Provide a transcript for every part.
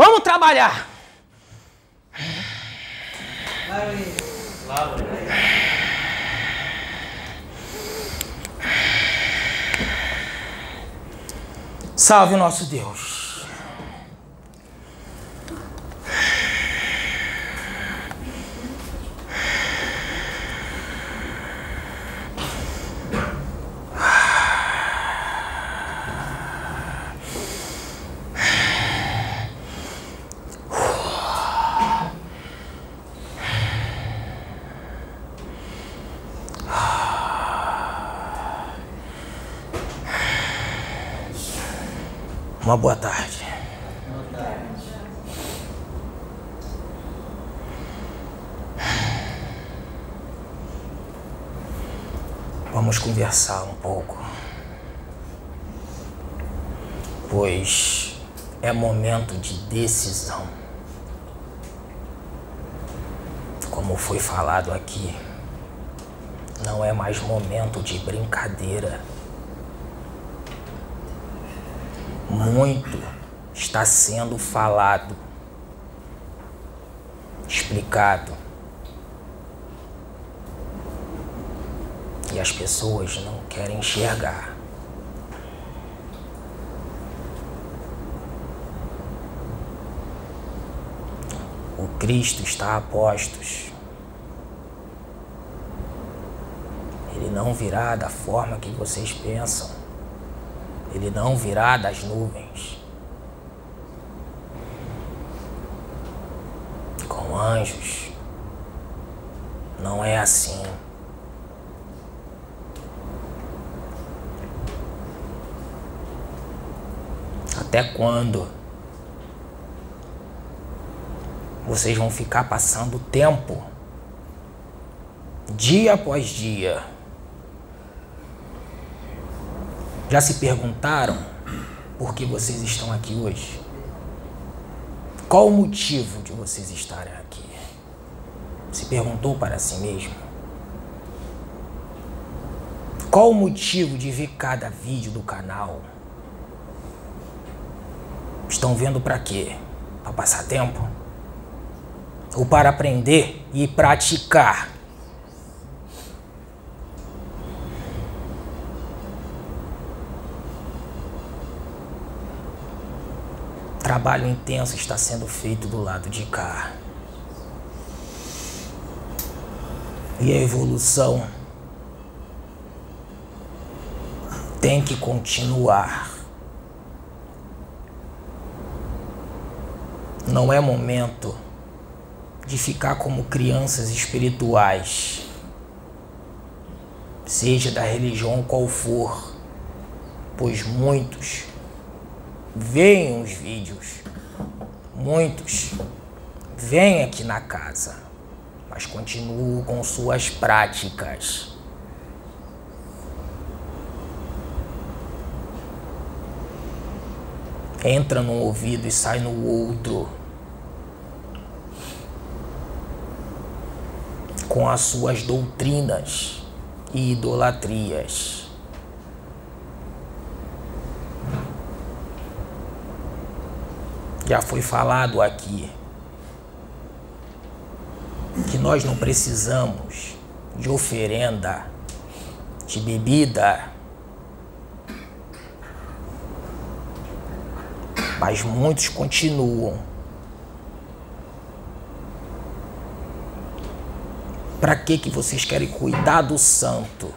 Vamos trabalhar! Salve nosso Deus. Uma boa tarde. Vamos conversar um pouco. Pois é momento de decisão. Como foi falado aqui, não é mais momento de brincadeira. Muito está sendo falado, explicado. E as pessoas não querem enxergar. O Cristo está a postos. Ele não virá da forma que vocês pensam. Ele não virá das nuvens. Com anjos. Não é assim. Até quando? Vocês vão ficar passando tempo, dia após dia. Já se perguntaram por que vocês estão aqui hoje? Qual o motivo de vocês estarem aqui? Se perguntou para si mesmo? Qual o motivo de ver cada vídeo do canal? Estão vendo para quê? Para passar tempo? Ou para aprender e praticar? Trabalho intenso está sendo feito do lado de cá. E a evolução tem que continuar. Não é momento de ficar como crianças espirituais, seja da religião qual for, pois muitos veem os vídeos, muitos vêm aqui na casa, mas continuam com suas práticas. Entra num ouvido e sai no outro. Com as suas doutrinas e idolatrias. Já foi falado aqui que nós não precisamos de oferenda, de bebida, mas muitos continuam. Para que que vocês querem cuidar do santo?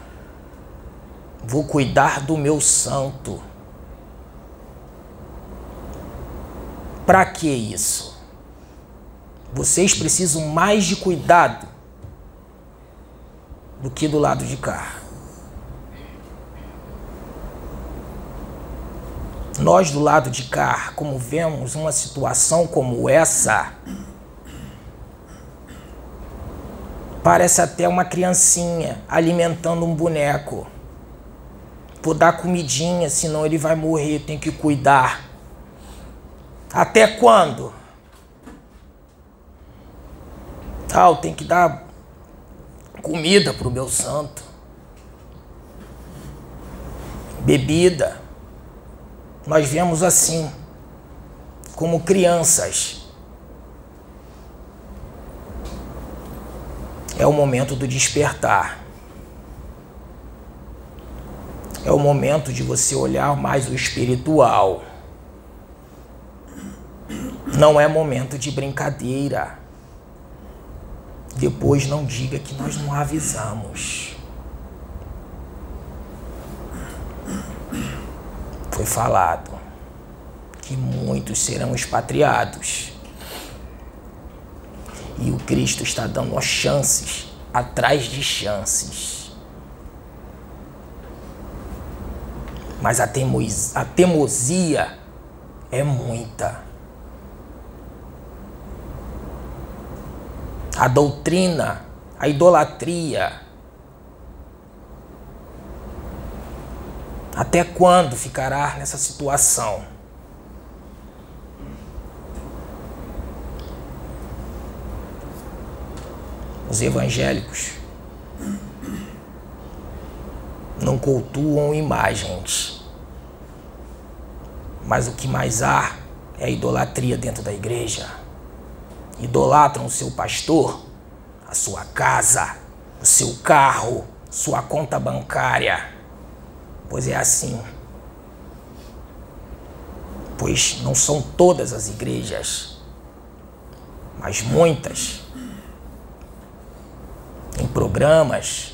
Vou cuidar do meu santo. Para que isso? Vocês precisam mais de cuidado do que do lado de cá. Nós do lado de cá, como vemos uma situação como essa, parece até uma criancinha alimentando um boneco. Vou dar comidinha, senão ele vai morrer, tem que cuidar. Até quando? Tal, tem que dar comida pro meu santo. Bebida. Nós vemos assim. como crianças. É o momento do despertar. É o momento de você olhar mais o espiritual. Não é momento de brincadeira. Depois não diga que nós não avisamos. Foi falado que muitos serão expatriados. E o Cristo está dando chances atrás de chances. Mas a, teimosia, a teimosia é muita. A doutrina, a idolatria. Até quando ficará nessa situação? Os evangélicos não cultuam imagens. Mas o que mais há é idolatria dentro da igreja. Idolatram o seu pastor, a sua casa, o seu carro, sua conta bancária. Pois é assim. Pois não são todas as igrejas, mas muitas em programas,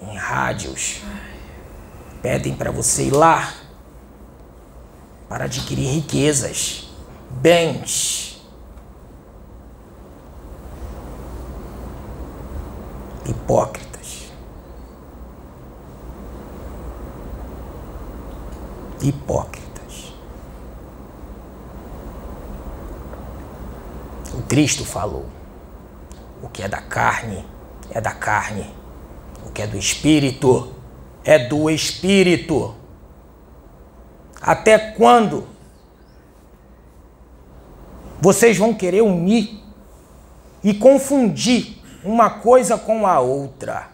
em rádios, pedem para você ir lá para adquirir riquezas, bens. Hipócritas. Hipócritas. O Cristo falou: o que é da carne é da carne. O que é do espírito é do espírito. Até quando vocês vão querer unir e confundir uma coisa com a outra?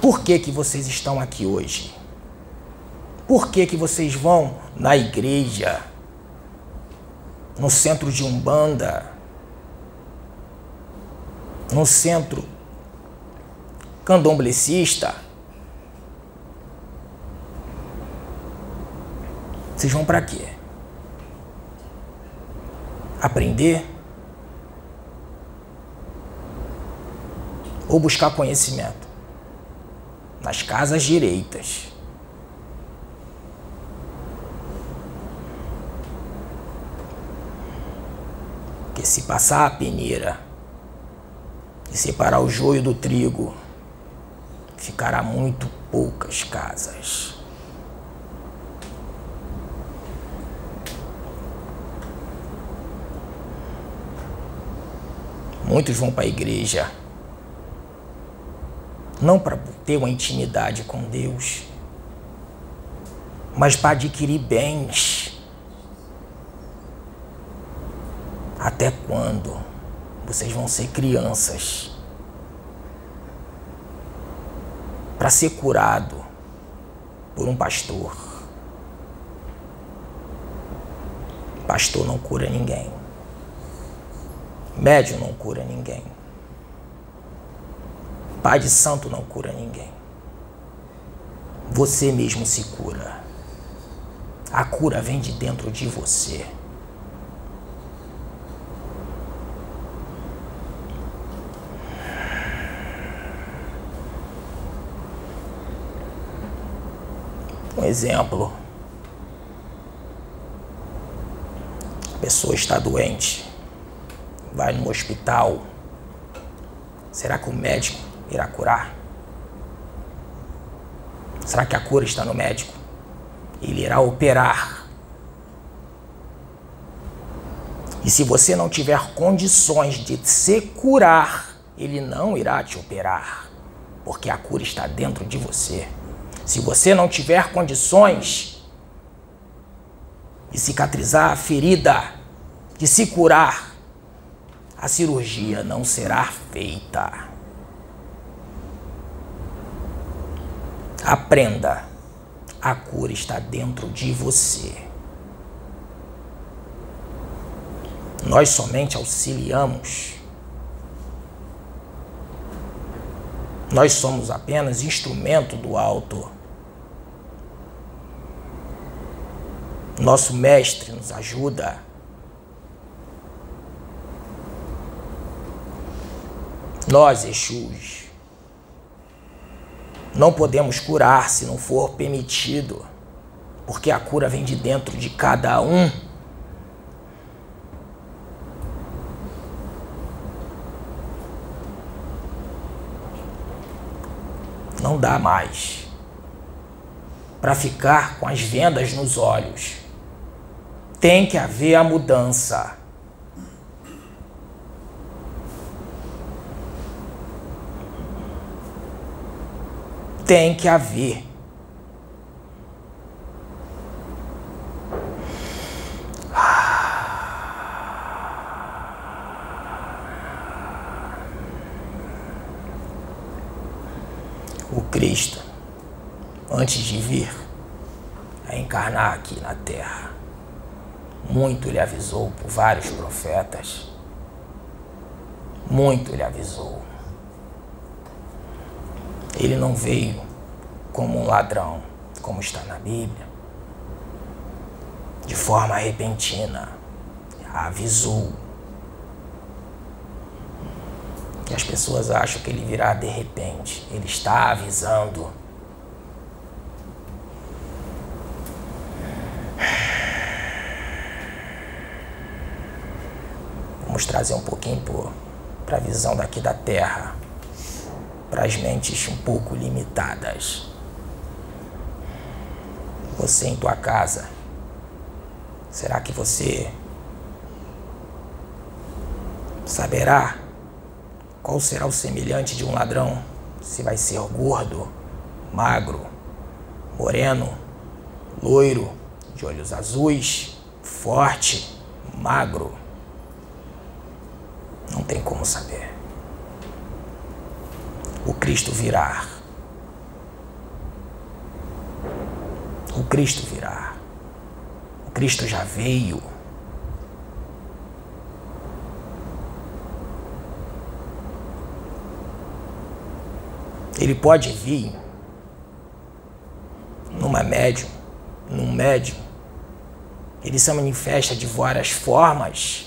Por que, que vocês estão aqui hoje? Por que, que vocês vão na igreja, no centro de Umbanda, no centro candomblecista? Vocês vão para quê? Aprender? Ou buscar conhecimento? Nas casas direitas. Porque se passar a peneira e separar o joio do trigo, ficará muito poucas casas. Muitos vão para a igreja não para ter uma intimidade com Deus, mas para adquirir bens. Até quando vocês vão ser crianças? Para ser curado por um pastor. Pastor não cura ninguém. Médium não cura ninguém. Pai de santo não cura ninguém. Você mesmo se cura. A cura vem de dentro de você. Um exemplo. A pessoa está doente, vai no hospital. Será que o médico irá curar? Será que a cura está no médico? Ele irá operar. E se você não tiver condições de se curar, ele não irá te operar, porque a cura está dentro de você. Se você não tiver condições de cicatrizar a ferida, de se curar, a cirurgia não será feita. Aprenda. A cura está dentro de você. Nós somente auxiliamos. Nós somos apenas instrumento do alto. Nosso mestre nos ajuda. Nós, Exus, não podemos curar se não for permitido, porque a cura vem de dentro de cada um. Não dá mais para ficar com as vendas nos olhos. Tem que haver a mudança. Tem que haver. O Cristo, antes de vir a encarnar aqui na Terra, muito lhe avisou por vários profetas. Muito lhe avisou. Ele não veio como um ladrão, como está na Bíblia, de forma repentina. Avisou. As pessoas acham que ele virá de repente. Ele está avisando. Vamos trazer um pouquinho para a visão daqui da Terra, para as mentes um pouco limitadas. Você em tua casa, será que você saberá qual será o semelhante de um ladrão? Se vai ser gordo, magro, moreno, loiro, de olhos azuis, forte, magro. Não tem como saber. O Cristo virá. O Cristo virá. O Cristo já veio. Ele pode vir numa médium, num médium. Ele se manifesta de várias formas.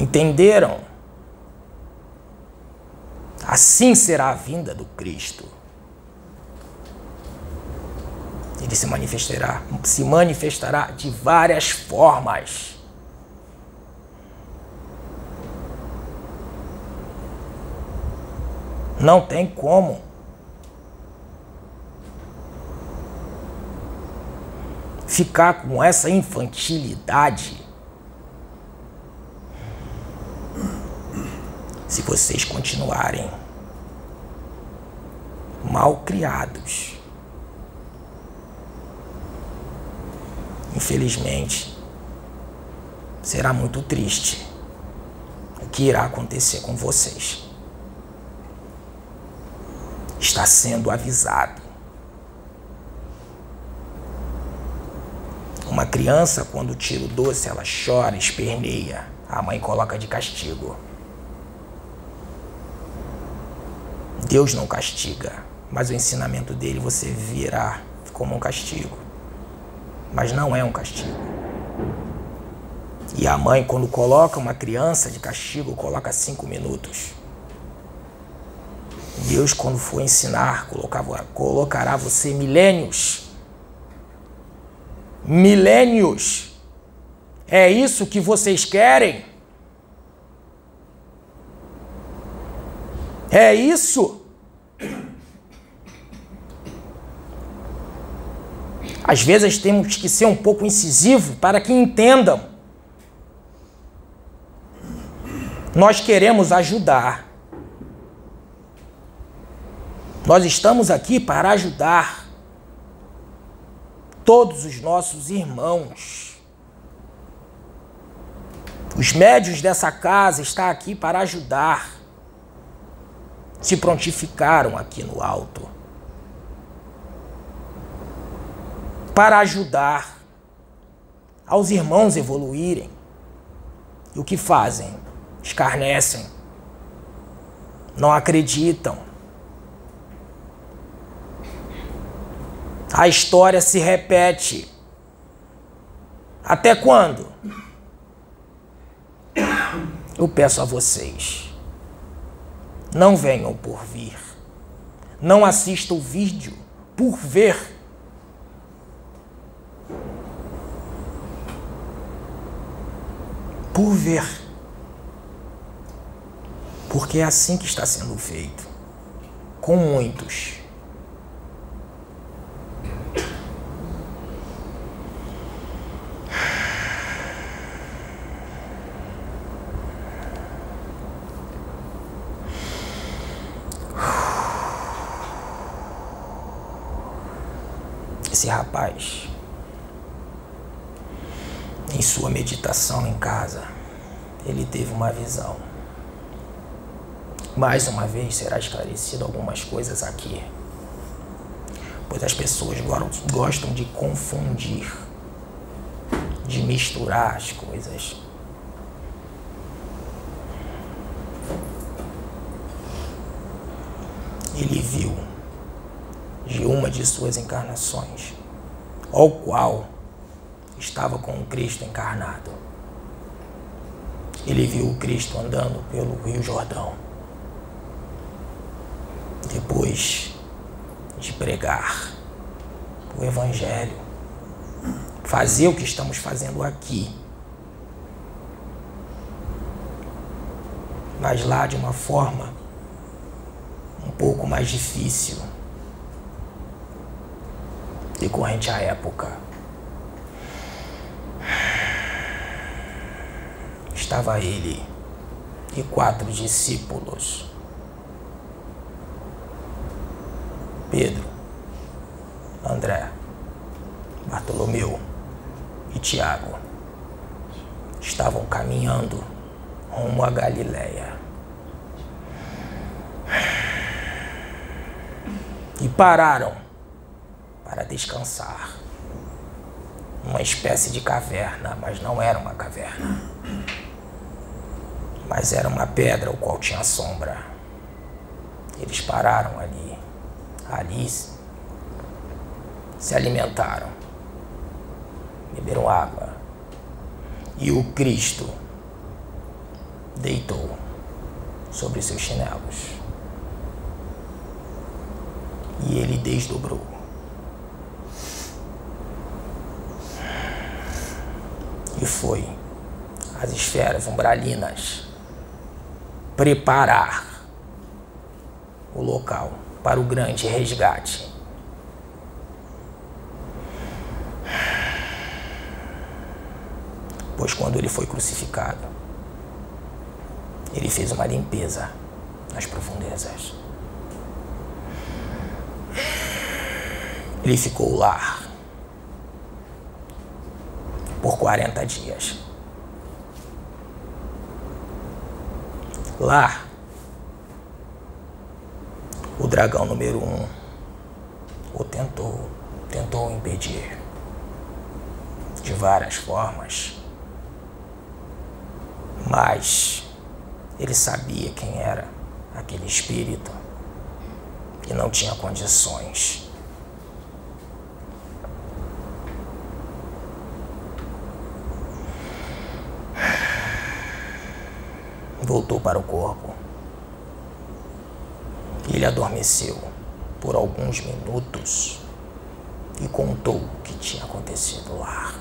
Entenderam? Assim será a vinda do Cristo. Ele se manifestará, se manifestará de várias formas. Não tem como. Ficar com essa infantilidade. Se vocês continuarem mal criados. Infelizmente, será muito triste o que irá acontecer com vocês está sendo avisado. Uma criança, quando tira o doce, ela chora, esperneia. A mãe coloca de castigo. Deus não castiga, mas o ensinamento dele você virá como um castigo. Mas não é um castigo. E a mãe, quando coloca uma criança de castigo, coloca cinco minutos. Deus, quando for ensinar, colocará você milênios. Milênios. É isso que vocês querem? É isso? Às vezes temos que ser um pouco incisivo para que entendam. Nós queremos ajudar. Nós estamos aqui para ajudar todos os nossos irmãos. Os médios dessa casa estão aqui para ajudar. se prontificaram aqui no alto para ajudar aos irmãos evoluírem. E o que fazem? Escarnecem, não acreditam. A história se repete. Até quando? Eu peço a vocês, não venham por vir. Não assistam o vídeo por ver. Por ver. Porque é assim que está sendo feito. Com muitos. esse rapaz, em sua meditação em casa, ele teve uma visão. Mais uma vez será esclarecido algumas coisas aqui, pois as pessoas gostam de confundir, de misturar as coisas. Ele viu de uma de suas encarnações, ao qual estava com o Cristo encarnado. Ele viu o Cristo andando pelo Rio Jordão. Depois de pregar o Evangelho, fazer o que estamos fazendo aqui, mas lá de uma forma um pouco mais difícil decorrente à época. Estava ele e quatro discípulos. Pedro, André, Bartolomeu e Tiago estavam caminhando rumo a Galiléia. E pararam para descansar. Uma espécie de caverna, mas não era uma caverna. Mas era uma pedra o qual tinha sombra. Eles pararam ali. Ali se alimentaram. Beberam água. E o Cristo deitou sobre seus chinelos. E ele desdobrou e foi as esferas umbralinas preparar o local para o grande resgate. Pois quando ele foi crucificado, ele fez uma limpeza nas profundezas. Ele ficou lá por 40 dias. Lá, o dragão número um o tentou, tentou impedir de várias formas, mas ele sabia quem era aquele espírito e não tinha condições voltou para o corpo. Ele adormeceu por alguns minutos e contou o que tinha acontecido lá.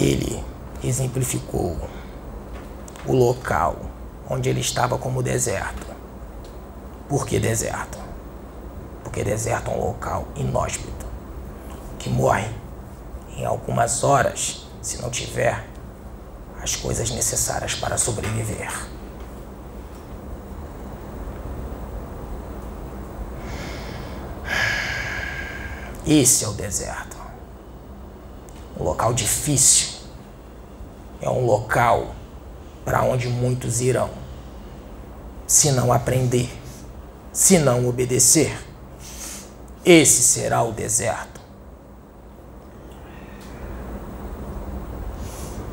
Ele exemplificou o local onde ele estava como deserto. Por que deserto? Porque deserto é um local inóspito que morre em algumas horas se não tiver as coisas necessárias para sobreviver. Esse é o deserto. Um local difícil. É um local para onde muitos irão, se não aprender, se não obedecer. Esse será o deserto.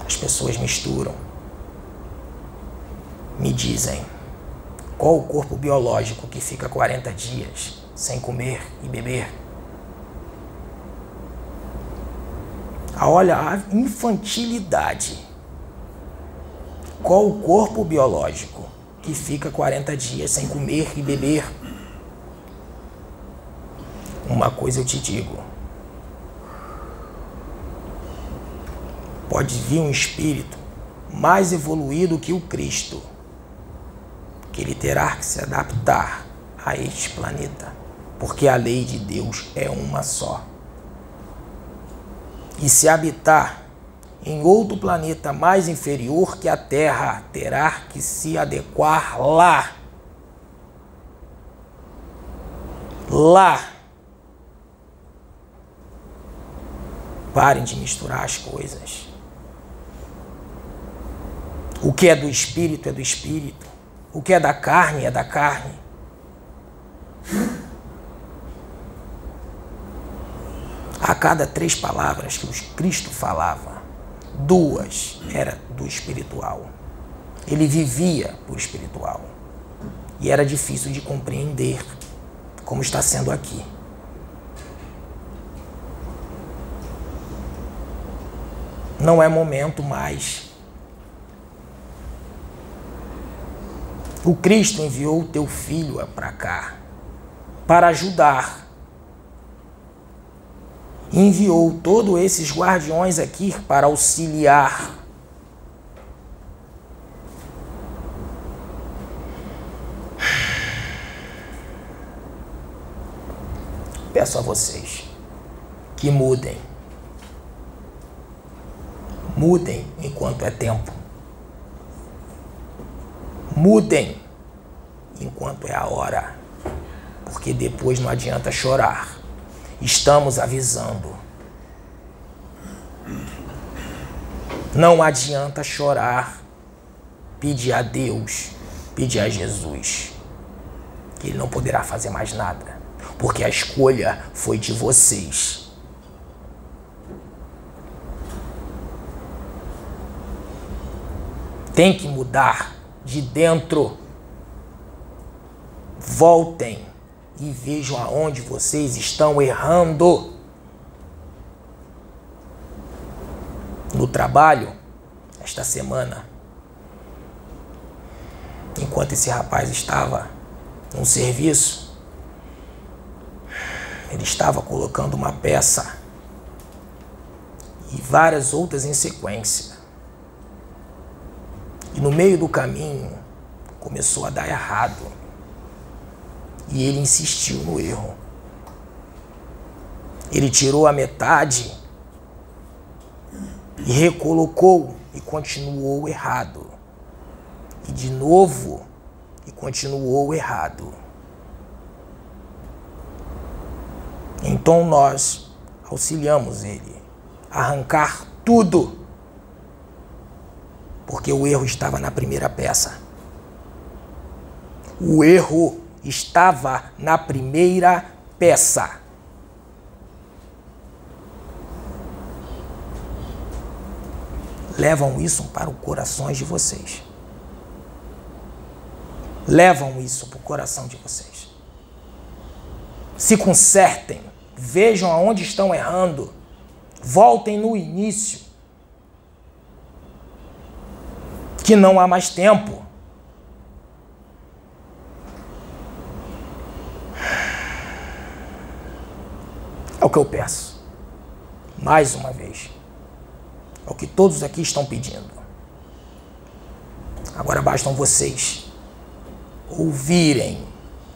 As pessoas misturam, me dizem qual o corpo biológico que fica 40 dias sem comer e beber. Olha a infantilidade. Qual o corpo biológico que fica 40 dias sem comer e beber? Uma coisa eu te digo. Pode vir um espírito mais evoluído que o Cristo, que ele terá que se adaptar a este planeta, porque a lei de Deus é uma só. E se habitar em outro planeta mais inferior que a Terra, terá que se adequar lá. Lá. Parem de misturar as coisas. O que é do espírito é do espírito. O que é da carne é da carne. A cada três palavras que o Cristo falava, duas era do espiritual. Ele vivia por espiritual. E era difícil de compreender, como está sendo aqui. Não é momento mais. O Cristo enviou o teu filho para cá para ajudar enviou todos esses guardiões aqui para auxiliar. Peço a vocês que mudem. Mudem enquanto é tempo. Mudem enquanto é a hora. Porque depois não adianta chorar estamos avisando. Não adianta chorar, pedir a Deus, pedir a Jesus, que Ele não poderá fazer mais nada, porque a escolha foi de vocês. Tem que mudar de dentro. Voltem e vejam aonde vocês estão errando. No trabalho, esta semana, enquanto esse rapaz estava no serviço, ele estava colocando uma peça e várias outras em sequência. E no meio do caminho começou a dar errado. E ele insistiu no erro. Ele tirou a metade e recolocou e continuou errado. E de novo e continuou errado. Então nós auxiliamos ele a arrancar tudo, porque o erro estava na primeira peça. O erro estava na primeira peça. Levam isso para os corações de vocês. Levam isso para o coração de vocês. Se consertem. Vejam aonde estão errando. Voltem no início. Que não há mais tempo. É o que eu peço. Mais uma vez. É o que todos aqui estão pedindo. Agora bastam vocês ouvirem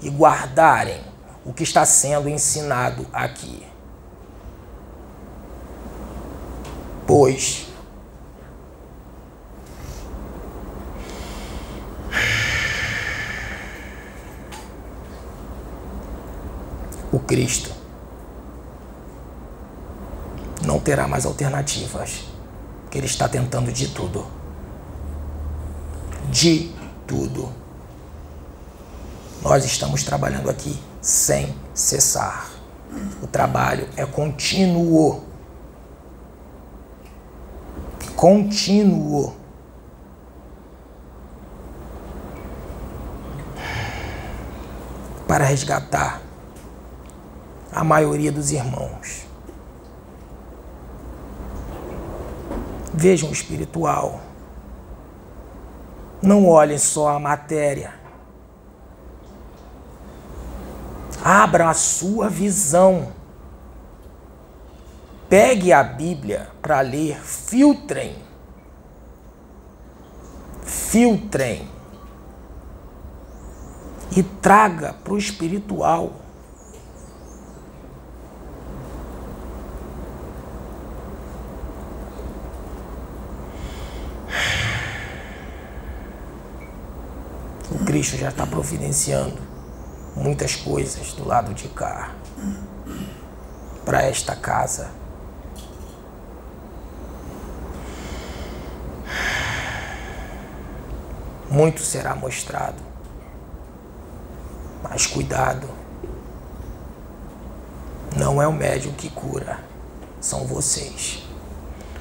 e guardarem o que está sendo ensinado aqui. Pois o Cristo não terá mais alternativas. Que ele está tentando de tudo. De tudo. Nós estamos trabalhando aqui sem cessar. O trabalho é contínuo. Contínuo. Para resgatar a maioria dos irmãos. Vejam o espiritual. Não olhem só a matéria. Abra a sua visão. Pegue a Bíblia para ler, filtrem. Filtrem. E traga para o espiritual. O Cristo já está providenciando muitas coisas do lado de cá para esta casa. Muito será mostrado. Mas cuidado. Não é o médium que cura, são vocês.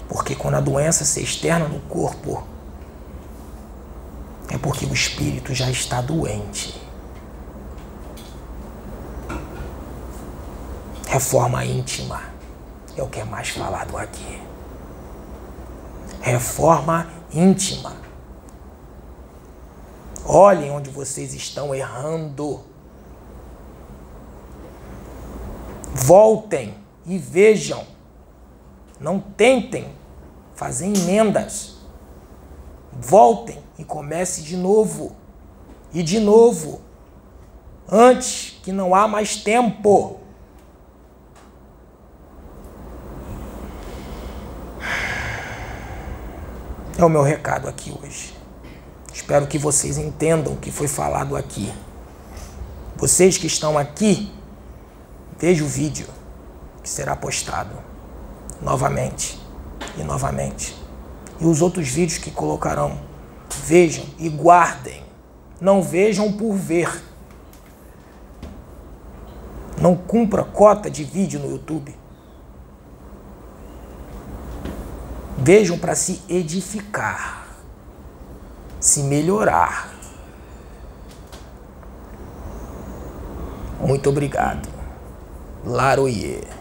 Porque quando a doença se externa no corpo, é porque o espírito já está doente. Reforma íntima é o que é mais falado aqui. Reforma íntima. Olhem onde vocês estão errando. Voltem e vejam. Não tentem fazer emendas. Voltem e comece de novo. E de novo. Antes que não há mais tempo. É o meu recado aqui hoje. Espero que vocês entendam o que foi falado aqui. Vocês que estão aqui, vejam o vídeo que será postado novamente e novamente. E os outros vídeos que colocarão, vejam e guardem. Não vejam por ver. Não cumpra cota de vídeo no YouTube. Vejam para se edificar, se melhorar. Muito obrigado. Laroyer.